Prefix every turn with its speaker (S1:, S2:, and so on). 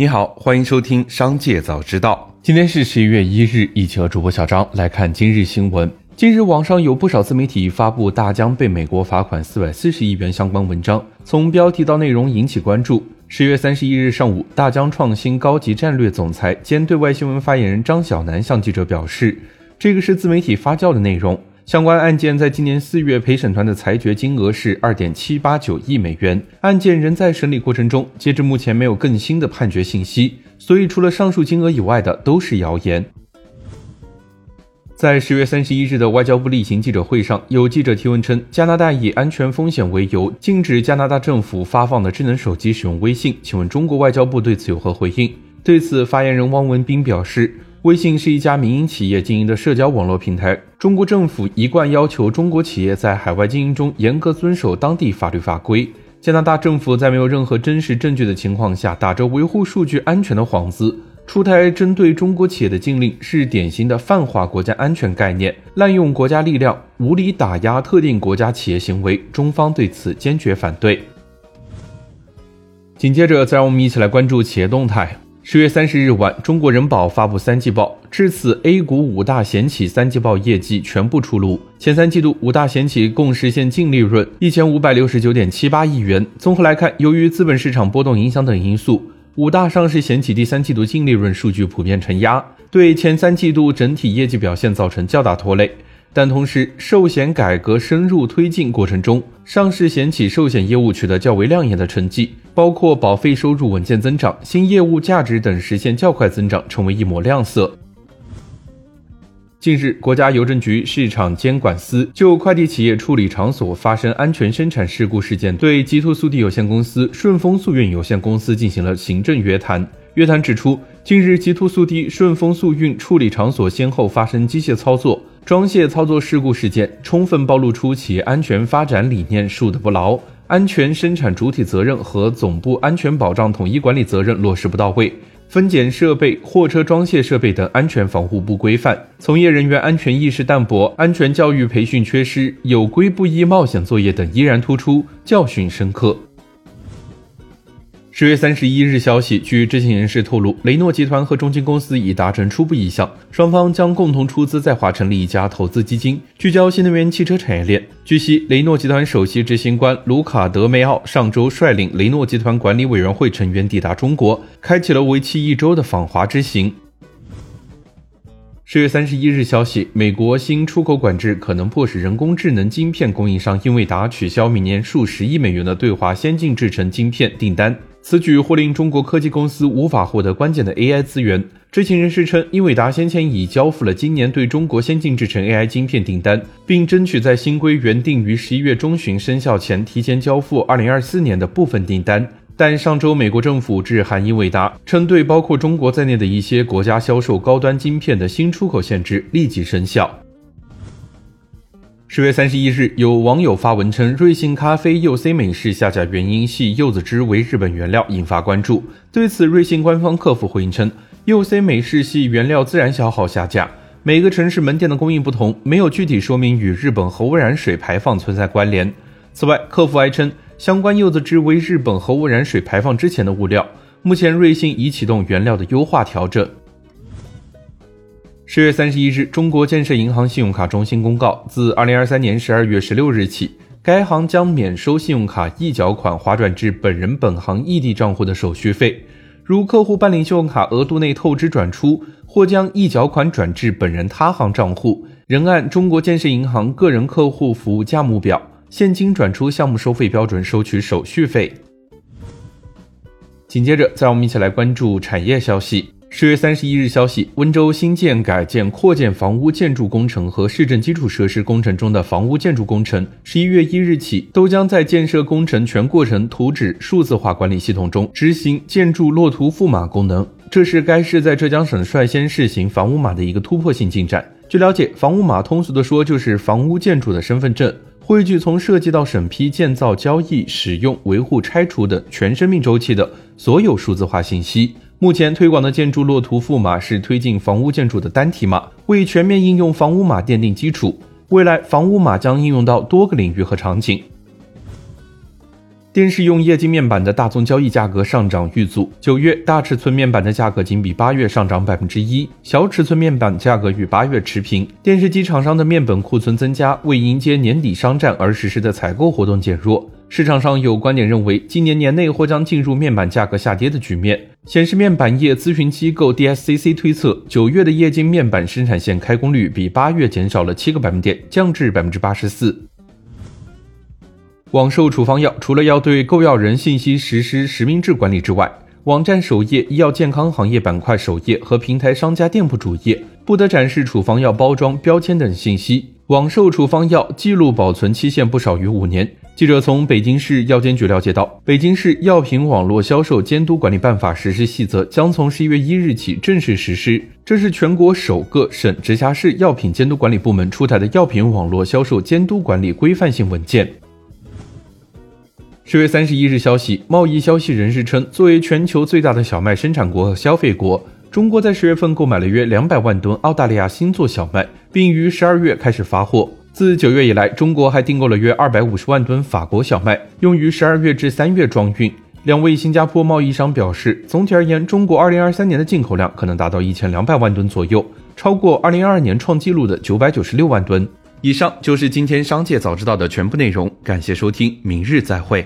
S1: 你好，欢迎收听《商界早知道》。今天是十一月一日，一起和主播小张来看今日新闻。近日，网上有不少自媒体发布大疆被美国罚款四百四十亿元相关文章，从标题到内容引起关注。十月三十一日上午，大疆创新高级战略总裁兼对外新闻发言人张晓楠向记者表示，这个是自媒体发酵的内容。相关案件在今年四月陪审团的裁决金额是二点七八九亿美元，案件仍在审理过程中，截至目前没有更新的判决信息，所以除了上述金额以外的都是谣言。在十月三十一日的外交部例行记者会上，有记者提问称，加拿大以安全风险为由禁止加拿大政府发放的智能手机使用微信，请问中国外交部对此有何回应？对此，发言人汪文斌表示。微信是一家民营企业经营的社交网络平台。中国政府一贯要求中国企业在海外经营中严格遵守当地法律法规。加拿大政府在没有任何真实证据的情况下，打着维护数据安全的幌子，出台针对中国企业的禁令，是典型的泛化国家安全概念、滥用国家力量、无理打压特定国家企业行为。中方对此坚决反对。紧接着，再让我们一起来关注企业动态。十月三十日晚，中国人保发布三季报，至此 A 股五大险企三季报业绩全部出炉。前三季度五大险企共实现净利润一千五百六十九点七八亿元。综合来看，由于资本市场波动影响等因素，五大上市险企第三季度净利润数据普遍承压，对前三季度整体业绩表现造成较大拖累。但同时，寿险改革深入推进过程中，上市险企寿险业务取得较为亮眼的成绩，包括保费收入稳健增长、新业务价值等实现较快增长，成为一抹亮色。近日，国家邮政局市场监管司就快递企业处理场所发生安全生产事故事件，对极兔速递有限公司、顺丰速运有限公司进行了行政约谈。约谈指出，近日极兔速递、顺丰速运处理场所先后发生机械操作。装卸操作事故事件充分暴露出企业安全发展理念树的不牢，安全生产主体责任和总部安全保障统一管理责任落实不到位，分拣设备、货车装卸设备等安全防护不规范，从业人员安全意识淡薄，安全教育培训缺失，有规不依冒险作业等依然突出，教训深刻。十月三十一日消息，据知情人士透露，雷诺集团和中金公司已达成初步意向，双方将共同出资在华成立一家投资基金，聚焦新能源汽车产业链。据悉，雷诺集团首席执行官卢卡德梅奥上周率领雷诺集团管理委员会成员抵达中国，开启了为期一周的访华之行。十月三十一日消息，美国新出口管制可能迫使人工智能晶片供应商英伟达取消明年数十亿美元的对华先进制程晶片订单。此举或令中国科技公司无法获得关键的 AI 资源。知情人士称，英伟达先前已交付了今年对中国先进制程 AI 晶片订单，并争取在新规原定于十一月中旬生效前提前交付二零二四年的部分订单。但上周，美国政府致函英伟达，称对包括中国在内的一些国家销售高端晶片的新出口限制立即生效。十月三十一日，有网友发文称，瑞幸咖啡柚 C 美式下架原因系柚子汁为日本原料，引发关注。对此，瑞幸官方客服回应称，柚 C 美式系原料自然消耗下架，每个城市门店的供应不同，没有具体说明与日本核污染水排放存在关联。此外，客服还称，相关柚子汁为日本核污染水排放之前的物料，目前瑞幸已启动原料的优化调整。十月三十一日，中国建设银行信用卡中心公告，自二零二三年十二月十六日起，该行将免收信用卡一缴款划转至本人本行异地账户的手续费。如客户办理信用卡额度内透支转出，或将一缴款转至本人他行账户，仍按中国建设银行个人客户服务价目表现金转出项目收费标准收取手续费。紧接着，再让我们一起来关注产业消息。十月三十一日消息，温州新建、改建、扩建房屋建筑工程和市政基础设施工程中的房屋建筑工程，十一月一日起都将在建设工程全过程图纸数字化管理系统中执行建筑落图赋码功能。这是该市在浙江省率先试行房屋码的一个突破性进展。据了解，房屋码通俗的说就是房屋建筑的身份证，汇聚从设计到审批、建造、交易、使用、维护、拆除等全生命周期的所有数字化信息。目前推广的建筑落图赋码是推进房屋建筑的单体码，为全面应用房屋码奠定基础。未来，房屋码将应用到多个领域和场景。电视用液晶面板的大宗交易价格上涨遇阻，九月大尺寸面板的价格仅比八月上涨百分之一，小尺寸面板价格与八月持平。电视机厂商的面板库存增加，为迎接年底商战而实施的采购活动减弱。市场上有观点认为，今年年内或将进入面板价格下跌的局面。显示面板业咨询机构 DSCC 推测，九月的液晶面板生产线开工率比八月减少了七个百分点，降至百分之八十四。网售处方药除了要对购药人信息实施实名制管理之外，网站首页、医药健康行业板块首页和平台商家店铺主页不得展示处方药包装、标签等信息。网售处方药记录保存期限不少于五年。记者从北京市药监局了解到，北京市药品网络销售监督管理办法实施细则将从十一月一日起正式实施。这是全国首个省直辖市药品监督管理部门出台的药品网络销售监督管理规范性文件。十月三十一日消息，贸易消息人士称，作为全球最大的小麦生产国和消费国，中国在十月份购买了约两百万吨澳大利亚新作小麦，并于十二月开始发货。自九月以来，中国还订购了约二百五十万吨法国小麦，用于十二月至三月装运。两位新加坡贸易商表示，总体而言，中国二零二三年的进口量可能达到一千两百万吨左右，超过二零二二年创纪录的九百九十六万吨。以上就是今天商界早知道的全部内容，感谢收听，明日再会。